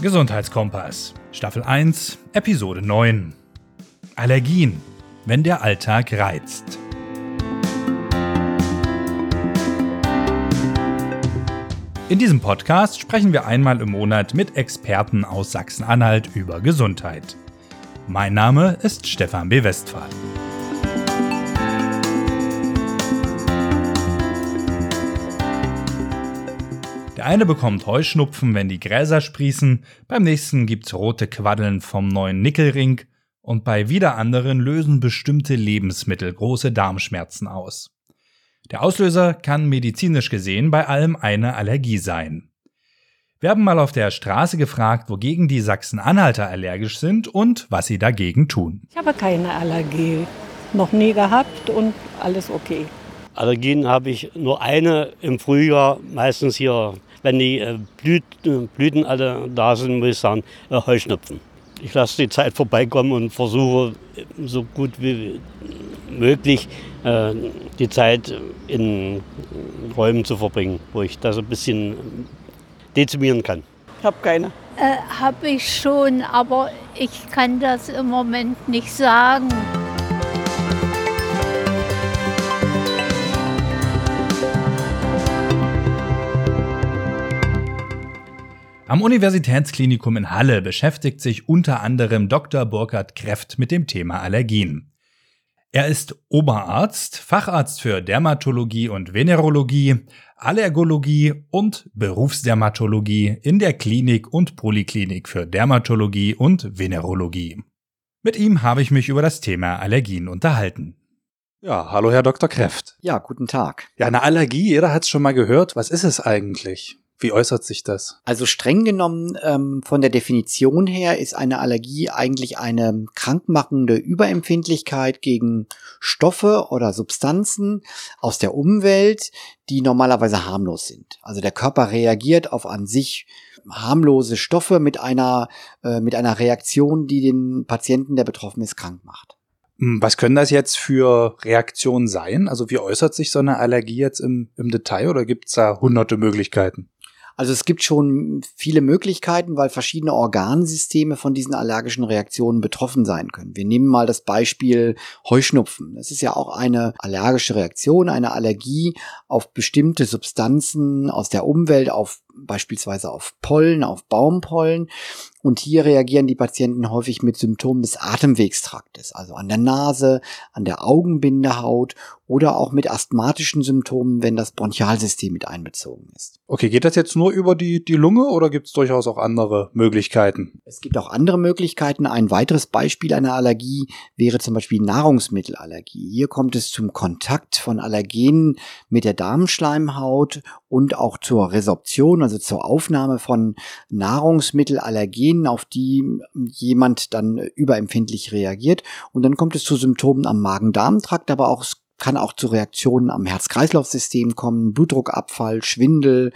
Gesundheitskompass, Staffel 1, Episode 9. Allergien, wenn der Alltag reizt. In diesem Podcast sprechen wir einmal im Monat mit Experten aus Sachsen-Anhalt über Gesundheit. Mein Name ist Stefan B. Westphal. Eine bekommt Heuschnupfen, wenn die Gräser sprießen, beim nächsten gibt's rote Quaddeln vom neuen Nickelring und bei wieder anderen lösen bestimmte Lebensmittel große Darmschmerzen aus. Der Auslöser kann medizinisch gesehen bei allem eine Allergie sein. Wir haben mal auf der Straße gefragt, wogegen die Sachsen-Anhalter allergisch sind und was sie dagegen tun. Ich habe keine Allergie. Noch nie gehabt und alles okay. Allergien habe ich nur eine im Frühjahr, meistens hier, wenn die äh, äh, Blüten alle da sind, muss ich sagen, äh, Heuschnupfen. Ich lasse die Zeit vorbeikommen und versuche so gut wie möglich die Zeit in Räumen zu verbringen, wo ich das ein bisschen dezimieren kann. Ich habe keine. Äh, habe ich schon, aber ich kann das im Moment nicht sagen. Am Universitätsklinikum in Halle beschäftigt sich unter anderem Dr. Burkhard Kreft mit dem Thema Allergien. Er ist Oberarzt, Facharzt für Dermatologie und Venerologie, Allergologie und Berufsdermatologie in der Klinik und Poliklinik für Dermatologie und Venerologie. Mit ihm habe ich mich über das Thema Allergien unterhalten. Ja, hallo Herr Dr. Kreft. Ja, guten Tag. Ja, eine Allergie, jeder hat es schon mal gehört. Was ist es eigentlich? Wie äußert sich das? Also streng genommen ähm, von der Definition her ist eine Allergie eigentlich eine krankmachende Überempfindlichkeit gegen Stoffe oder Substanzen aus der Umwelt, die normalerweise harmlos sind. Also der Körper reagiert auf an sich harmlose Stoffe mit einer, äh, mit einer Reaktion, die den Patienten, der betroffen ist, krank macht. Hm, was können das jetzt für Reaktionen sein? Also wie äußert sich so eine Allergie jetzt im, im Detail oder gibt es da hunderte Möglichkeiten? Also es gibt schon viele Möglichkeiten, weil verschiedene Organsysteme von diesen allergischen Reaktionen betroffen sein können. Wir nehmen mal das Beispiel Heuschnupfen. Das ist ja auch eine allergische Reaktion, eine Allergie auf bestimmte Substanzen aus der Umwelt, auf beispielsweise auf Pollen, auf Baumpollen. Und hier reagieren die Patienten häufig mit Symptomen des Atemwegstraktes, also an der Nase, an der Augenbindehaut oder auch mit asthmatischen Symptomen, wenn das Bronchialsystem mit einbezogen ist. Okay, geht das jetzt nur über die, die Lunge oder gibt es durchaus auch andere Möglichkeiten? Es gibt auch andere Möglichkeiten. Ein weiteres Beispiel einer Allergie wäre zum Beispiel Nahrungsmittelallergie. Hier kommt es zum Kontakt von Allergenen mit der Darmschleimhaut und auch zur Resorption, also zur Aufnahme von Nahrungsmittelallergenen, auf die jemand dann überempfindlich reagiert. Und dann kommt es zu Symptomen am Magen-Darm-Trakt, aber auch kann auch zu Reaktionen am Herz-Kreislauf-System kommen, Blutdruckabfall, Schwindel,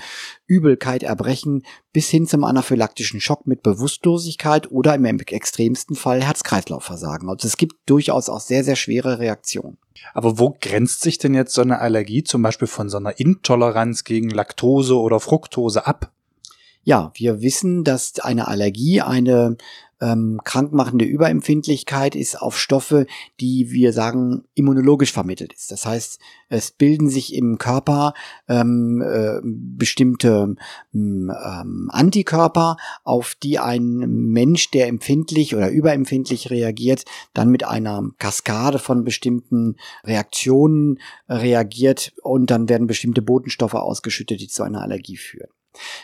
Übelkeit, Erbrechen bis hin zum anaphylaktischen Schock mit Bewusstlosigkeit oder im extremsten Fall Herz-Kreislauf-Versagen. Also es gibt durchaus auch sehr, sehr schwere Reaktionen. Aber wo grenzt sich denn jetzt so eine Allergie zum Beispiel von so einer Intoleranz gegen Laktose oder Fructose ab? Ja, wir wissen, dass eine Allergie eine ähm, krankmachende Überempfindlichkeit ist auf Stoffe, die wir sagen immunologisch vermittelt ist. Das heißt, es bilden sich im Körper ähm, äh, bestimmte ähm, Antikörper, auf die ein Mensch, der empfindlich oder überempfindlich reagiert, dann mit einer Kaskade von bestimmten Reaktionen reagiert und dann werden bestimmte Botenstoffe ausgeschüttet, die zu einer Allergie führen.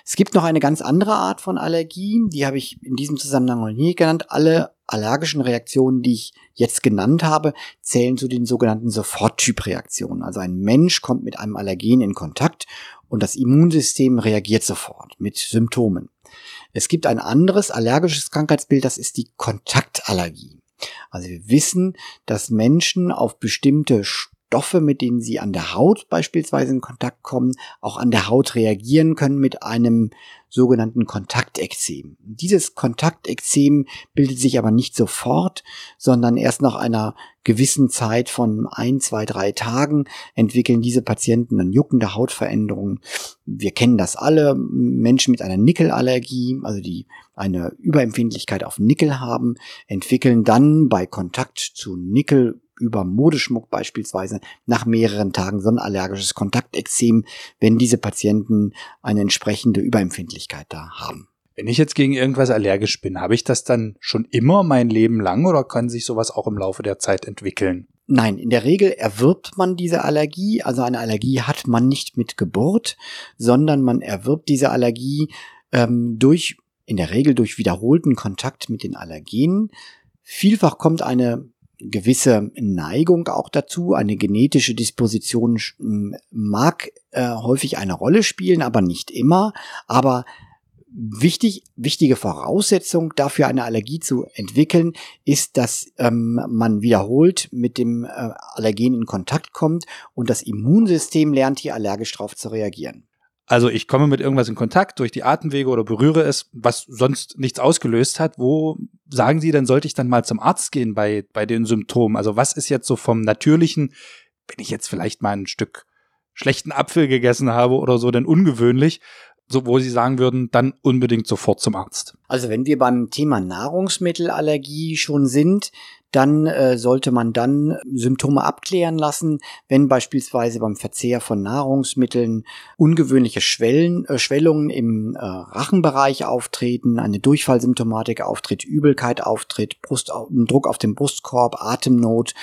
Es gibt noch eine ganz andere Art von Allergie, die habe ich in diesem Zusammenhang noch nie genannt. Alle allergischen Reaktionen, die ich jetzt genannt habe, zählen zu den sogenannten Soforttypreaktionen. Also ein Mensch kommt mit einem Allergen in Kontakt und das Immunsystem reagiert sofort mit Symptomen. Es gibt ein anderes allergisches Krankheitsbild, das ist die Kontaktallergie. Also wir wissen, dass Menschen auf bestimmte Stoffe, mit denen sie an der Haut beispielsweise in Kontakt kommen, auch an der Haut reagieren können mit einem sogenannten Kontaktekzem. Dieses Kontaktekzem bildet sich aber nicht sofort, sondern erst nach einer gewissen Zeit von ein, zwei, drei Tagen entwickeln diese Patienten dann juckende Hautveränderungen. Wir kennen das alle. Menschen mit einer Nickelallergie, also die eine Überempfindlichkeit auf Nickel haben, entwickeln dann bei Kontakt zu Nickel über Modeschmuck beispielsweise nach mehreren Tagen so ein allergisches Kontaktexem, wenn diese Patienten eine entsprechende Überempfindlichkeit da haben. Wenn ich jetzt gegen irgendwas allergisch bin, habe ich das dann schon immer mein Leben lang oder kann sich sowas auch im Laufe der Zeit entwickeln? Nein, in der Regel erwirbt man diese Allergie. Also eine Allergie hat man nicht mit Geburt, sondern man erwirbt diese Allergie ähm, durch, in der Regel durch wiederholten Kontakt mit den Allergenen. Vielfach kommt eine gewisse Neigung auch dazu. Eine genetische Disposition mag äh, häufig eine Rolle spielen, aber nicht immer. Aber wichtig, wichtige Voraussetzung dafür, eine Allergie zu entwickeln, ist, dass ähm, man wiederholt mit dem äh, Allergen in Kontakt kommt und das Immunsystem lernt hier allergisch darauf zu reagieren. Also ich komme mit irgendwas in Kontakt durch die Atemwege oder berühre es, was sonst nichts ausgelöst hat. Wo sagen Sie, dann sollte ich dann mal zum Arzt gehen bei, bei den Symptomen? Also was ist jetzt so vom natürlichen, wenn ich jetzt vielleicht mal ein Stück schlechten Apfel gegessen habe oder so, denn ungewöhnlich, so wo Sie sagen würden, dann unbedingt sofort zum Arzt. Also wenn wir beim Thema Nahrungsmittelallergie schon sind, dann äh, sollte man dann Symptome abklären lassen, wenn beispielsweise beim Verzehr von Nahrungsmitteln ungewöhnliche Schwellen, äh, Schwellungen im äh, Rachenbereich auftreten, eine Durchfallsymptomatik auftritt, Übelkeit auftritt, Brust, Druck auf dem Brustkorb, Atemnot,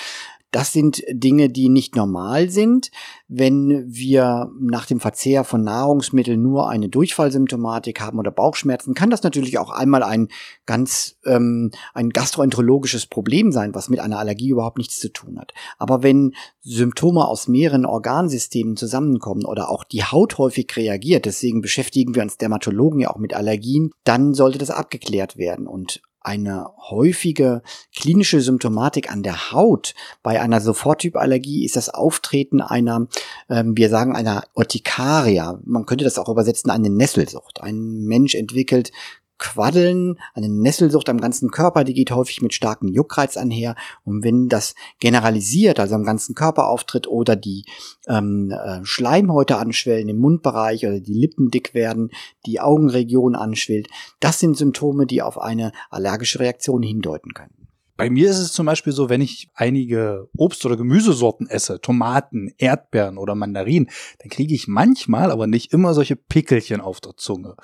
das sind Dinge, die nicht normal sind. Wenn wir nach dem Verzehr von Nahrungsmitteln nur eine Durchfallsymptomatik haben oder Bauchschmerzen, kann das natürlich auch einmal ein ganz ähm, ein gastroenterologisches Problem sein, was mit einer Allergie überhaupt nichts zu tun hat. Aber wenn Symptome aus mehreren Organsystemen zusammenkommen oder auch die Haut häufig reagiert, deswegen beschäftigen wir uns Dermatologen ja auch mit Allergien, dann sollte das abgeklärt werden und eine häufige klinische Symptomatik an der Haut. Bei einer Soforttypallergie ist das Auftreten einer, ähm, wir sagen einer Urtikaria. Man könnte das auch übersetzen, eine Nesselsucht. Ein Mensch entwickelt Quaddeln, eine Nesselsucht am ganzen Körper, die geht häufig mit starkem Juckreiz einher. Und wenn das generalisiert, also am ganzen Körper auftritt oder die ähm, äh, Schleimhäute anschwellen im Mundbereich oder die Lippen dick werden, die Augenregion anschwillt, das sind Symptome, die auf eine allergische Reaktion hindeuten können. Bei mir ist es zum Beispiel so, wenn ich einige Obst- oder Gemüsesorten esse, Tomaten, Erdbeeren oder Mandarinen, dann kriege ich manchmal, aber nicht immer solche Pickelchen auf der Zunge.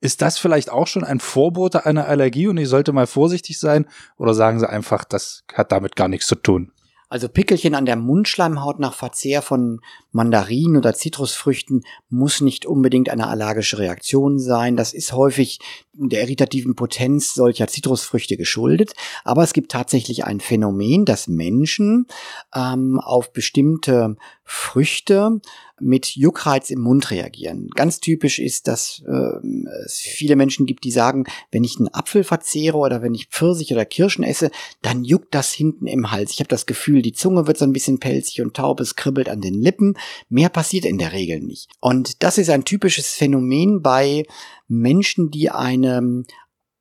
Ist das vielleicht auch schon ein Vorbote einer Allergie und ich sollte mal vorsichtig sein? Oder sagen Sie einfach, das hat damit gar nichts zu tun? Also Pickelchen an der Mundschleimhaut nach Verzehr von Mandarinen oder Zitrusfrüchten muss nicht unbedingt eine allergische Reaktion sein. Das ist häufig der irritativen Potenz solcher Zitrusfrüchte geschuldet. Aber es gibt tatsächlich ein Phänomen, dass Menschen ähm, auf bestimmte Früchte mit Juckreiz im Mund reagieren. Ganz typisch ist, dass äh, es viele Menschen gibt, die sagen, wenn ich einen Apfel verzehre oder wenn ich Pfirsich oder Kirschen esse, dann juckt das hinten im Hals. Ich habe das Gefühl, die Zunge wird so ein bisschen pelzig und taub, es kribbelt an den Lippen. Mehr passiert in der Regel nicht. Und das ist ein typisches Phänomen bei Menschen, die eine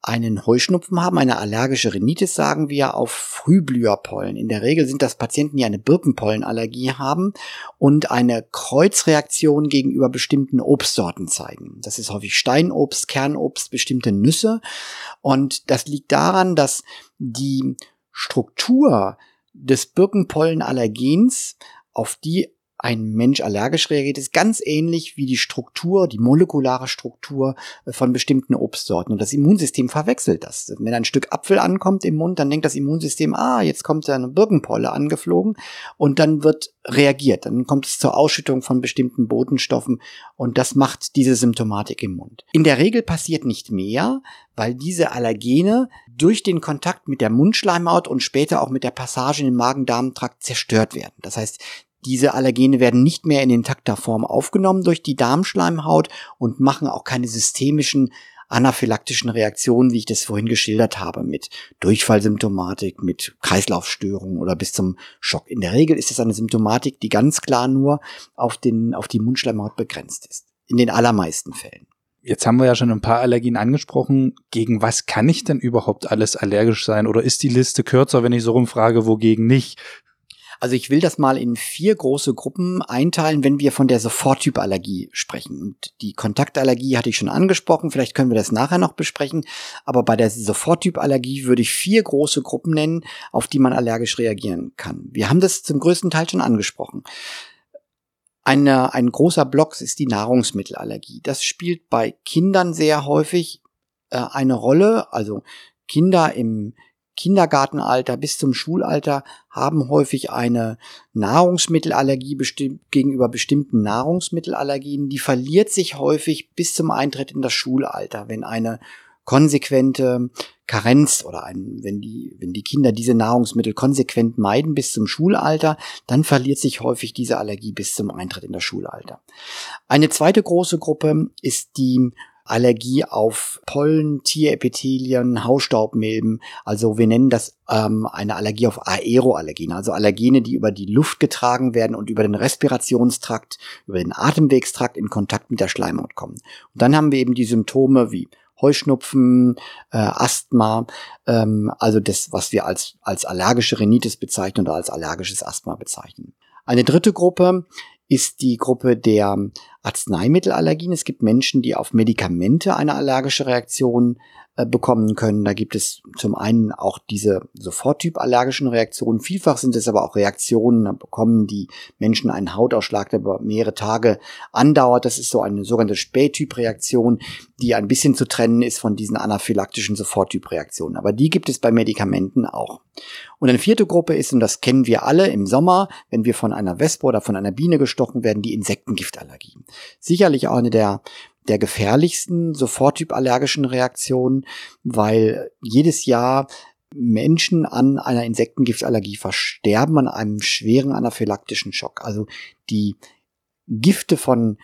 einen Heuschnupfen haben, eine allergische Rhinitis, sagen wir, auf Frühblüherpollen. In der Regel sind das Patienten, die eine Birkenpollenallergie haben und eine Kreuzreaktion gegenüber bestimmten Obstsorten zeigen. Das ist häufig Steinobst, Kernobst, bestimmte Nüsse. Und das liegt daran, dass die Struktur des Birkenpollenallergens auf die ein Mensch allergisch reagiert, ist ganz ähnlich wie die Struktur, die molekulare Struktur äh, von bestimmten Obstsorten. Und das Immunsystem verwechselt das. Wenn ein Stück Apfel ankommt im Mund, dann denkt das Immunsystem, ah, jetzt kommt eine Birkenpolle angeflogen und dann wird reagiert. Dann kommt es zur Ausschüttung von bestimmten Botenstoffen und das macht diese Symptomatik im Mund. In der Regel passiert nicht mehr, weil diese Allergene durch den Kontakt mit der Mundschleimhaut und später auch mit der Passage in den Magen-Darm-Trakt zerstört werden. Das heißt, diese Allergene werden nicht mehr in intakter Form aufgenommen durch die Darmschleimhaut und machen auch keine systemischen anaphylaktischen Reaktionen, wie ich das vorhin geschildert habe, mit Durchfallsymptomatik, mit Kreislaufstörungen oder bis zum Schock. In der Regel ist es eine Symptomatik, die ganz klar nur auf, den, auf die Mundschleimhaut begrenzt ist. In den allermeisten Fällen. Jetzt haben wir ja schon ein paar Allergien angesprochen. Gegen was kann ich denn überhaupt alles allergisch sein? Oder ist die Liste kürzer, wenn ich so rumfrage, wogegen nicht? Also ich will das mal in vier große Gruppen einteilen, wenn wir von der Soforttypallergie sprechen. Und die Kontaktallergie hatte ich schon angesprochen, vielleicht können wir das nachher noch besprechen. Aber bei der Soforttypallergie würde ich vier große Gruppen nennen, auf die man allergisch reagieren kann. Wir haben das zum größten Teil schon angesprochen. Eine, ein großer Block ist die Nahrungsmittelallergie. Das spielt bei Kindern sehr häufig äh, eine Rolle. Also Kinder im Kindergartenalter bis zum Schulalter haben häufig eine Nahrungsmittelallergie besti gegenüber bestimmten Nahrungsmittelallergien. Die verliert sich häufig bis zum Eintritt in das Schulalter, wenn eine konsequente Karenz oder ein, wenn die, wenn die Kinder diese Nahrungsmittel konsequent meiden bis zum Schulalter, dann verliert sich häufig diese Allergie bis zum Eintritt in das Schulalter. Eine zweite große Gruppe ist die Allergie auf Pollen, Tierepithelien, Hausstaubmilben. Also wir nennen das ähm, eine Allergie auf Aeroallergene, also Allergene, die über die Luft getragen werden und über den Respirationstrakt, über den Atemwegstrakt in Kontakt mit der Schleimhaut kommen. Und dann haben wir eben die Symptome wie Heuschnupfen, äh, Asthma, ähm, also das, was wir als, als allergische Rhinitis bezeichnen oder als allergisches Asthma bezeichnen. Eine dritte Gruppe ist die Gruppe der Arzneimittelallergien. Es gibt Menschen, die auf Medikamente eine allergische Reaktion bekommen können. Da gibt es zum einen auch diese Soforttyp allergischen Reaktionen. Vielfach sind es aber auch Reaktionen, da bekommen die Menschen einen Hautausschlag, der über mehrere Tage andauert. Das ist so eine sogenannte Spättyp-Reaktion, die ein bisschen zu trennen ist von diesen anaphylaktischen Soforttyp-Reaktionen. Aber die gibt es bei Medikamenten auch. Und eine vierte Gruppe ist, und das kennen wir alle im Sommer, wenn wir von einer Wespe oder von einer Biene gestochen werden, die Insektengiftallergie. Sicherlich auch eine der der gefährlichsten soforttyp-allergischen Reaktionen, weil jedes Jahr Menschen an einer Insektengiftallergie versterben an einem schweren anaphylaktischen Schock. Also die Gifte von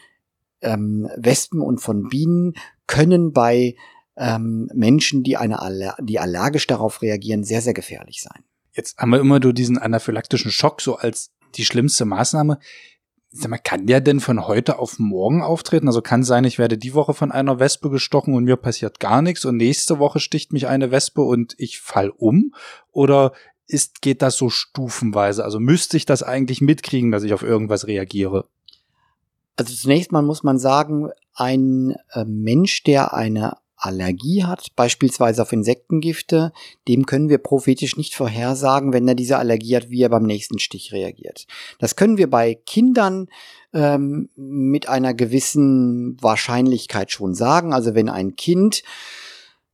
ähm, Wespen und von Bienen können bei ähm, Menschen, die, eine Aller die allergisch darauf reagieren, sehr, sehr gefährlich sein. Jetzt haben wir immer nur diesen anaphylaktischen Schock so als die schlimmste Maßnahme sag mal, kann der denn von heute auf morgen auftreten? Also kann sein, ich werde die Woche von einer Wespe gestochen und mir passiert gar nichts und nächste Woche sticht mich eine Wespe und ich fall um? Oder ist, geht das so stufenweise? Also müsste ich das eigentlich mitkriegen, dass ich auf irgendwas reagiere? Also zunächst mal muss man sagen, ein äh, Mensch, der eine Allergie hat, beispielsweise auf Insektengifte, dem können wir prophetisch nicht vorhersagen, wenn er diese Allergie hat, wie er beim nächsten Stich reagiert. Das können wir bei Kindern ähm, mit einer gewissen Wahrscheinlichkeit schon sagen. Also wenn ein Kind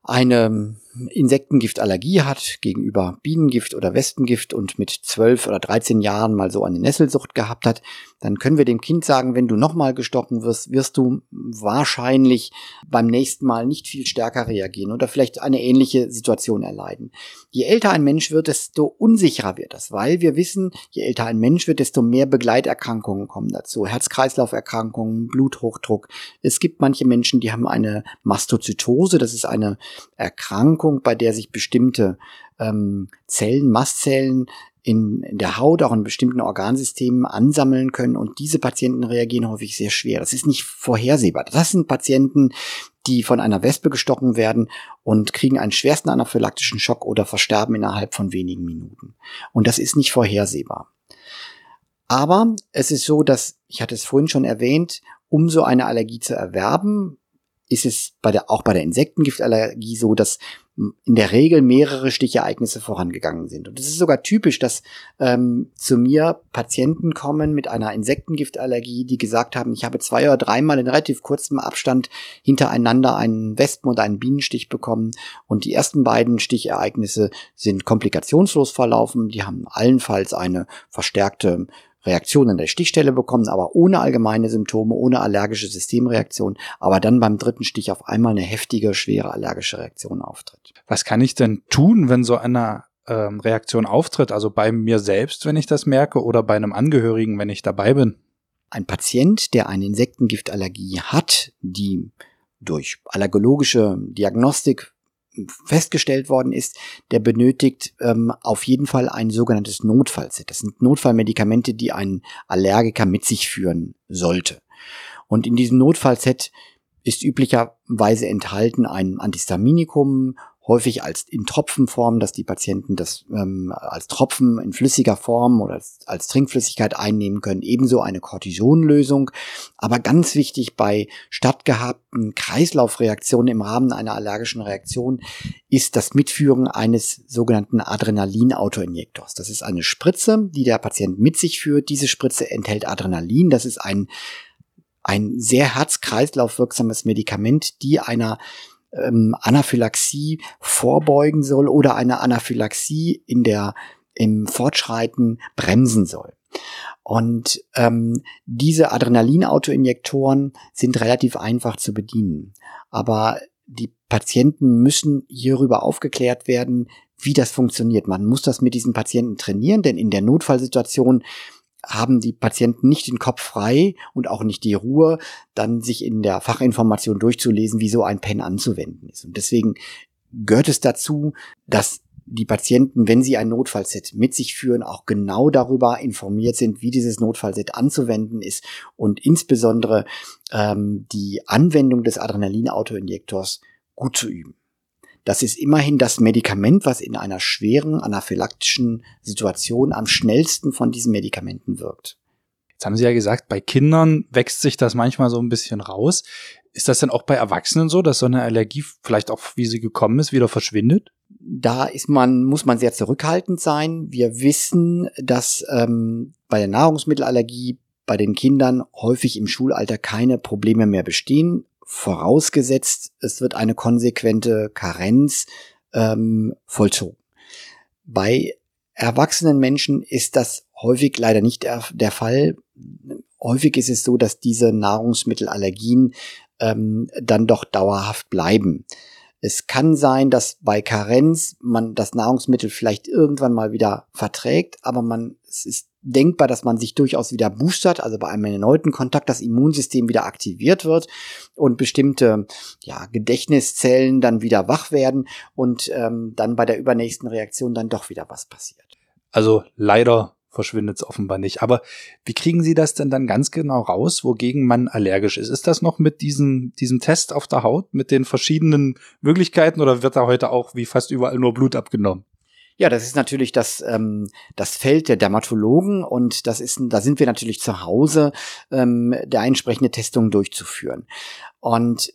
eine Insektengiftallergie hat gegenüber Bienengift oder Wespengift und mit 12 oder 13 Jahren mal so eine Nesselsucht gehabt hat, dann können wir dem Kind sagen, wenn du nochmal gestochen wirst, wirst du wahrscheinlich beim nächsten Mal nicht viel stärker reagieren oder vielleicht eine ähnliche Situation erleiden. Je älter ein Mensch wird, desto unsicherer wird das, weil wir wissen, je älter ein Mensch wird, desto mehr Begleiterkrankungen kommen dazu. Herz-Kreislauf-Erkrankungen, Bluthochdruck. Es gibt manche Menschen, die haben eine Mastozytose, das ist eine Erkrankung, bei der sich bestimmte ähm, Zellen, Mastzellen in, in der Haut, auch in bestimmten Organsystemen ansammeln können und diese Patienten reagieren häufig sehr schwer. Das ist nicht vorhersehbar. Das sind Patienten, die von einer Wespe gestochen werden und kriegen einen schwersten anaphylaktischen Schock oder versterben innerhalb von wenigen Minuten. Und das ist nicht vorhersehbar. Aber es ist so, dass, ich hatte es vorhin schon erwähnt, um so eine Allergie zu erwerben, ist es bei der, auch bei der Insektengiftallergie so, dass in der Regel mehrere Stichereignisse vorangegangen sind. Und es ist sogar typisch, dass ähm, zu mir Patienten kommen mit einer Insektengiftallergie, die gesagt haben, ich habe zwei oder dreimal in relativ kurzem Abstand hintereinander einen Wespen- oder einen Bienenstich bekommen. Und die ersten beiden Stichereignisse sind komplikationslos verlaufen. Die haben allenfalls eine verstärkte Reaktion an der Stichstelle bekommen, aber ohne allgemeine Symptome, ohne allergische Systemreaktion, aber dann beim dritten Stich auf einmal eine heftige, schwere allergische Reaktion auftritt. Was kann ich denn tun, wenn so eine ähm, Reaktion auftritt? Also bei mir selbst, wenn ich das merke, oder bei einem Angehörigen, wenn ich dabei bin? Ein Patient, der eine Insektengiftallergie hat, die durch allergologische Diagnostik festgestellt worden ist, der benötigt ähm, auf jeden Fall ein sogenanntes Notfallset. Das sind Notfallmedikamente, die ein Allergiker mit sich führen sollte. Und in diesem Notfallset ist üblicherweise enthalten ein Antihistaminikum, häufig als in Tropfenform, dass die Patienten das ähm, als Tropfen in flüssiger Form oder als, als Trinkflüssigkeit einnehmen können. Ebenso eine Cortisonlösung. Aber ganz wichtig bei stattgehabten Kreislaufreaktionen im Rahmen einer allergischen Reaktion ist das Mitführen eines sogenannten Adrenalin-Autoinjektors. Das ist eine Spritze, die der Patient mit sich führt. Diese Spritze enthält Adrenalin. Das ist ein ein sehr herz-kreislauf-wirksames Medikament, die einer ähm, Anaphylaxie vorbeugen soll oder eine Anaphylaxie in der im Fortschreiten bremsen soll. Und ähm, diese Adrenalin-Autoinjektoren sind relativ einfach zu bedienen. Aber die Patienten müssen hierüber aufgeklärt werden, wie das funktioniert. Man muss das mit diesen Patienten trainieren, denn in der Notfallsituation haben die Patienten nicht den Kopf frei und auch nicht die Ruhe, dann sich in der Fachinformation durchzulesen, wie so ein Pen anzuwenden ist. Und deswegen gehört es dazu, dass die Patienten, wenn sie ein Notfallset mit sich führen, auch genau darüber informiert sind, wie dieses Notfallset anzuwenden ist und insbesondere ähm, die Anwendung des Adrenalin-Autoinjektors gut zu üben. Das ist immerhin das Medikament, was in einer schweren anaphylaktischen Situation am schnellsten von diesen Medikamenten wirkt. Jetzt haben Sie ja gesagt, bei Kindern wächst sich das manchmal so ein bisschen raus. Ist das denn auch bei Erwachsenen so, dass so eine Allergie vielleicht auch, wie sie gekommen ist, wieder verschwindet? Da ist man, muss man sehr zurückhaltend sein. Wir wissen, dass ähm, bei der Nahrungsmittelallergie bei den Kindern häufig im Schulalter keine Probleme mehr bestehen vorausgesetzt, es wird eine konsequente Karenz ähm, vollzogen. Bei erwachsenen Menschen ist das häufig leider nicht der, Fall. Häufig ist es so, dass diese Nahrungsmittelallergien ähm, dann doch dauerhaft bleiben. Es kann sein, dass bei Karenz man das Nahrungsmittel vielleicht irgendwann mal wieder verträgt, aber man, es ist denkbar, dass man sich durchaus wieder boostert, also bei einem erneuten Kontakt das Immunsystem wieder aktiviert wird und bestimmte ja, Gedächtniszellen dann wieder wach werden und ähm, dann bei der übernächsten Reaktion dann doch wieder was passiert. Also leider verschwindet es offenbar nicht. Aber wie kriegen Sie das denn dann ganz genau raus, wogegen man allergisch ist? Ist das noch mit diesem, diesem Test auf der Haut, mit den verschiedenen Möglichkeiten oder wird da heute auch wie fast überall nur Blut abgenommen? Ja, das ist natürlich das, ähm, das Feld der Dermatologen und das ist, da sind wir natürlich zu Hause, ähm, der entsprechende Testung durchzuführen. Und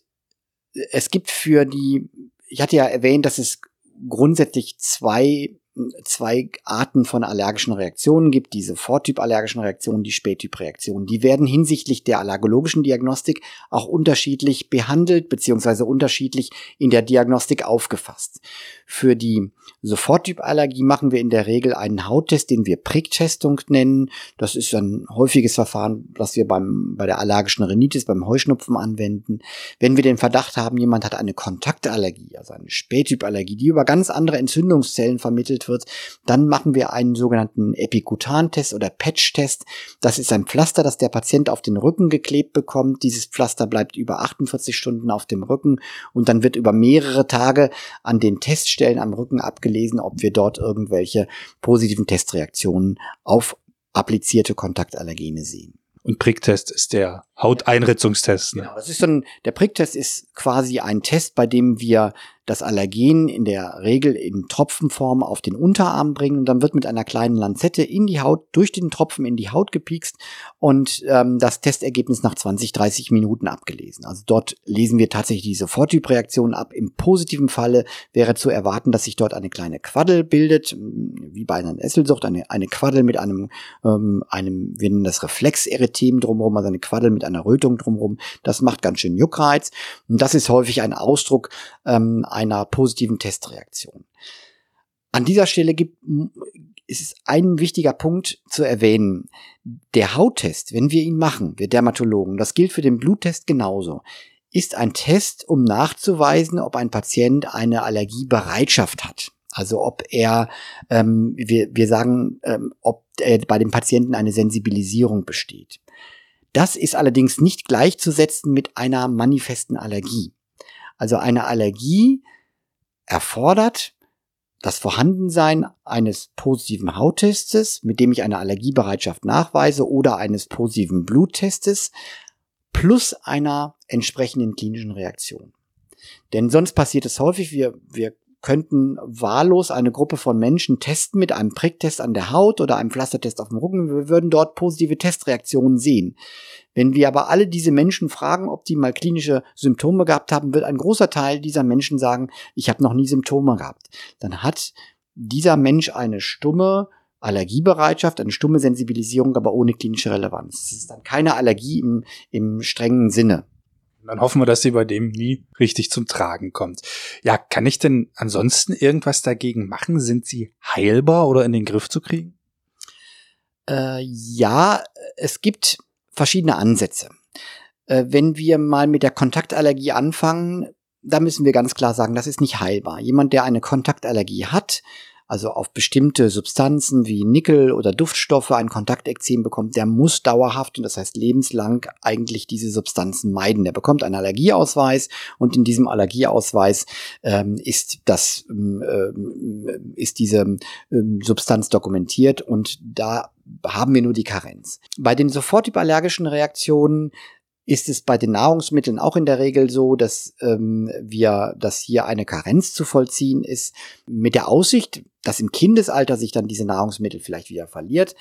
es gibt für die, ich hatte ja erwähnt, dass es grundsätzlich zwei zwei Arten von allergischen Reaktionen gibt, diese Vortyp-allergischen Reaktionen, die Spättyp-Reaktionen. Die werden hinsichtlich der allergologischen Diagnostik auch unterschiedlich behandelt beziehungsweise unterschiedlich in der Diagnostik aufgefasst. Für die Soforttyp-Allergie machen wir in der Regel einen Hauttest, den wir Pricktestung nennen. Das ist ein häufiges Verfahren, das wir beim, bei der allergischen Rhinitis, beim Heuschnupfen anwenden. Wenn wir den Verdacht haben, jemand hat eine Kontaktallergie, also eine Spättyp-Allergie, die über ganz andere Entzündungszellen vermittelt wird, dann machen wir einen sogenannten Epikutantest oder Patch-Test. Das ist ein Pflaster, das der Patient auf den Rücken geklebt bekommt. Dieses Pflaster bleibt über 48 Stunden auf dem Rücken und dann wird über mehrere Tage an den Teststellen am Rücken abgelesen, ob wir dort irgendwelche positiven Testreaktionen auf applizierte Kontaktallergene sehen. Und Pricktest ist der Hauteinritzungstest. Ne? Genau, das ist so ein, der Pricktest ist quasi ein Test, bei dem wir das Allergen in der Regel in Tropfenform auf den Unterarm bringen und dann wird mit einer kleinen Lanzette in die Haut, durch den Tropfen in die Haut gepiekst und ähm, das Testergebnis nach 20, 30 Minuten abgelesen. Also dort lesen wir tatsächlich die Soforttypreaktion ab. Im positiven Falle wäre zu erwarten, dass sich dort eine kleine Quaddel bildet, wie bei einer Esselsucht, eine, eine Quaddel mit einem, ähm, einem, wir nennen das Reflexerythem drumherum, also eine Quaddel mit einer Rötung drumherum. Das macht ganz schön Juckreiz und das ist häufig ein Ausdruck ähm, einer positiven Testreaktion. An dieser Stelle gibt, ist es ein wichtiger Punkt zu erwähnen. Der Hauttest, wenn wir ihn machen, wir Dermatologen, das gilt für den Bluttest genauso, ist ein Test, um nachzuweisen, ob ein Patient eine Allergiebereitschaft hat. Also ob er, ähm, wir, wir sagen, ähm, ob äh, bei dem Patienten eine Sensibilisierung besteht. Das ist allerdings nicht gleichzusetzen mit einer manifesten Allergie. Also eine Allergie erfordert das Vorhandensein eines positiven Hauttestes, mit dem ich eine Allergiebereitschaft nachweise, oder eines positiven Bluttestes, plus einer entsprechenden klinischen Reaktion. Denn sonst passiert es häufig, wir, wir könnten wahllos eine Gruppe von Menschen testen mit einem Pricktest an der Haut oder einem Pflastertest auf dem Rücken. Wir würden dort positive Testreaktionen sehen. Wenn wir aber alle diese Menschen fragen, ob die mal klinische Symptome gehabt haben, wird ein großer Teil dieser Menschen sagen, ich habe noch nie Symptome gehabt. Dann hat dieser Mensch eine stumme Allergiebereitschaft, eine stumme Sensibilisierung, aber ohne klinische Relevanz. Es ist dann keine Allergie im, im strengen Sinne. Dann hoffen wir, dass sie bei dem nie richtig zum Tragen kommt. Ja, kann ich denn ansonsten irgendwas dagegen machen? Sind sie heilbar oder in den Griff zu kriegen? Äh, ja, es gibt verschiedene Ansätze. Äh, wenn wir mal mit der Kontaktallergie anfangen, da müssen wir ganz klar sagen, das ist nicht heilbar. Jemand, der eine Kontaktallergie hat, also auf bestimmte Substanzen wie Nickel oder Duftstoffe ein Kontaktekzem bekommt, der muss dauerhaft und das heißt lebenslang eigentlich diese Substanzen meiden. Der bekommt einen Allergieausweis und in diesem Allergieausweis ähm, ist das ähm, äh, ist diese ähm, Substanz dokumentiert und da haben wir nur die Karenz. Bei den soforttyp-allergischen Reaktionen ist es bei den Nahrungsmitteln auch in der Regel so, dass ähm, wir, dass hier eine Karenz zu vollziehen ist, mit der Aussicht, dass im Kindesalter sich dann diese Nahrungsmittel vielleicht wieder verliert.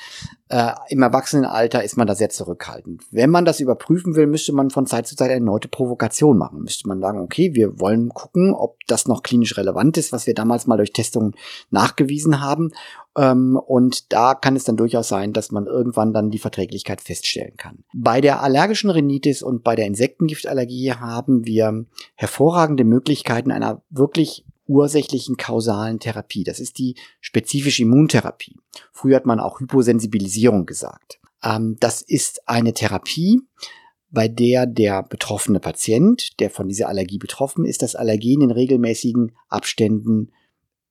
Äh, Im Erwachsenenalter ist man da sehr zurückhaltend. Wenn man das überprüfen will, müsste man von Zeit zu Zeit eine erneute Provokation machen. Müsste man sagen, okay, wir wollen gucken, ob das noch klinisch relevant ist, was wir damals mal durch Testungen nachgewiesen haben. Ähm, und da kann es dann durchaus sein, dass man irgendwann dann die Verträglichkeit feststellen kann. Bei der allergischen Rhinitis und bei der Insektengiftallergie haben wir hervorragende Möglichkeiten einer wirklich ursächlichen kausalen Therapie. Das ist die spezifische Immuntherapie. Früher hat man auch Hyposensibilisierung gesagt. Ähm, das ist eine Therapie, bei der der betroffene Patient, der von dieser Allergie betroffen ist, das Allergen in regelmäßigen Abständen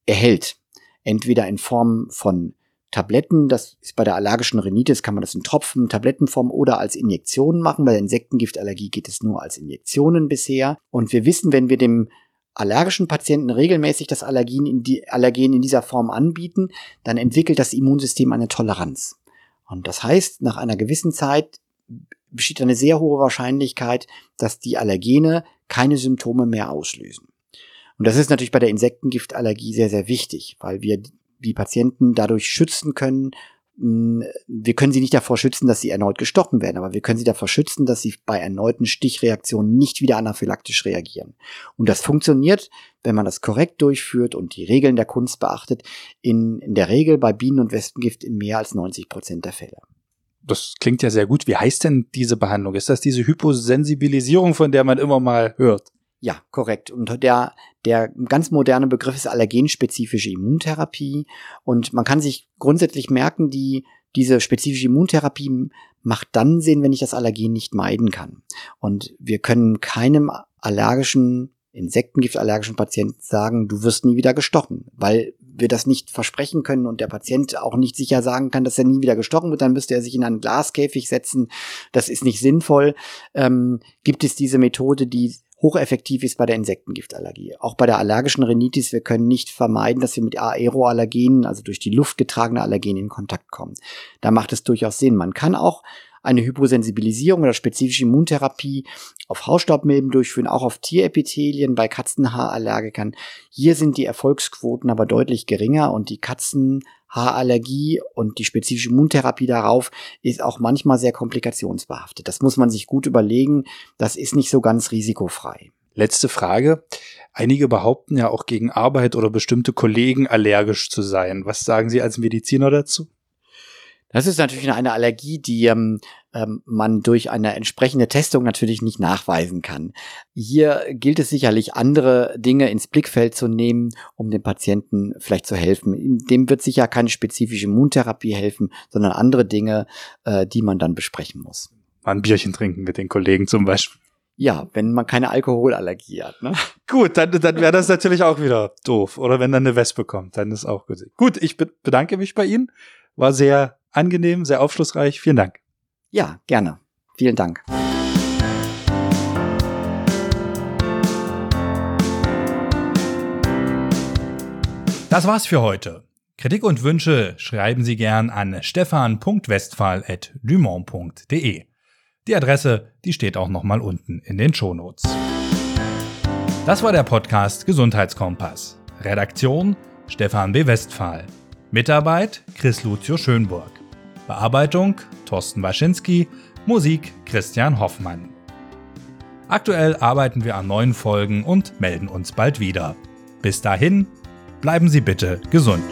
erhält. Entweder in Form von Tabletten, das ist bei der allergischen Rhinitis, kann man das in Tropfen, Tablettenform oder als Injektionen machen. Bei der Insektengiftallergie geht es nur als Injektionen bisher. Und wir wissen, wenn wir dem allergischen Patienten regelmäßig das Allergen in, die, Allergen in dieser Form anbieten, dann entwickelt das Immunsystem eine Toleranz. Und das heißt, nach einer gewissen Zeit besteht eine sehr hohe Wahrscheinlichkeit, dass die Allergene keine Symptome mehr auslösen. Und das ist natürlich bei der Insektengiftallergie sehr, sehr wichtig, weil wir die Patienten dadurch schützen können wir können sie nicht davor schützen, dass sie erneut gestochen werden, aber wir können sie davor schützen, dass sie bei erneuten Stichreaktionen nicht wieder anaphylaktisch reagieren. Und das funktioniert, wenn man das korrekt durchführt und die Regeln der Kunst beachtet, in, in der Regel bei Bienen- und Wespengift in mehr als 90 Prozent der Fälle. Das klingt ja sehr gut. Wie heißt denn diese Behandlung? Ist das diese Hyposensibilisierung, von der man immer mal hört? Ja, korrekt. Und der, der ganz moderne Begriff ist allergenspezifische Immuntherapie. Und man kann sich grundsätzlich merken, die, diese spezifische Immuntherapie macht dann Sinn, wenn ich das Allergen nicht meiden kann. Und wir können keinem allergischen, Insektengiftallergischen Patienten sagen, du wirst nie wieder gestochen, weil wir das nicht versprechen können und der Patient auch nicht sicher sagen kann, dass er nie wieder gestochen wird, dann müsste er sich in einen Glaskäfig setzen. Das ist nicht sinnvoll. Ähm, gibt es diese Methode, die hocheffektiv ist bei der Insektengiftallergie. Auch bei der allergischen Rhinitis, wir können nicht vermeiden, dass wir mit Aeroallergenen, also durch die Luft getragene Allergene in Kontakt kommen. Da macht es durchaus Sinn. Man kann auch eine Hyposensibilisierung oder spezifische Immuntherapie auf Hausstaubmilben durchführen, auch auf Tierepithelien bei Katzenhaarallergikern. Hier sind die Erfolgsquoten aber deutlich geringer und die Katzenhaarallergie und die spezifische Immuntherapie darauf ist auch manchmal sehr komplikationsbehaftet. Das muss man sich gut überlegen. Das ist nicht so ganz risikofrei. Letzte Frage. Einige behaupten ja auch gegen Arbeit oder bestimmte Kollegen allergisch zu sein. Was sagen Sie als Mediziner dazu? Das ist natürlich eine Allergie, die ähm, ähm, man durch eine entsprechende Testung natürlich nicht nachweisen kann. Hier gilt es sicherlich, andere Dinge ins Blickfeld zu nehmen, um dem Patienten vielleicht zu helfen. Dem wird sicher keine spezifische Immuntherapie helfen, sondern andere Dinge, äh, die man dann besprechen muss. Mal ein Bierchen trinken mit den Kollegen zum Beispiel. Ja, wenn man keine Alkoholallergie hat. Ne? Gut, dann, dann wäre das natürlich auch wieder doof. Oder wenn dann eine Wespe kommt, dann ist auch gut. Gut, ich bedanke mich bei Ihnen. War sehr angenehm, sehr aufschlussreich. Vielen Dank. Ja, gerne. Vielen Dank. Das war's für heute. Kritik und Wünsche schreiben Sie gern an stefan.westphal.dumont.de. Die Adresse, die steht auch nochmal unten in den Shownotes. Das war der Podcast Gesundheitskompass. Redaktion Stefan B. Westphal. Mitarbeit Chris Lucio Schönburg. Bearbeitung Thorsten Waschinski. Musik Christian Hoffmann. Aktuell arbeiten wir an neuen Folgen und melden uns bald wieder. Bis dahin, bleiben Sie bitte gesund.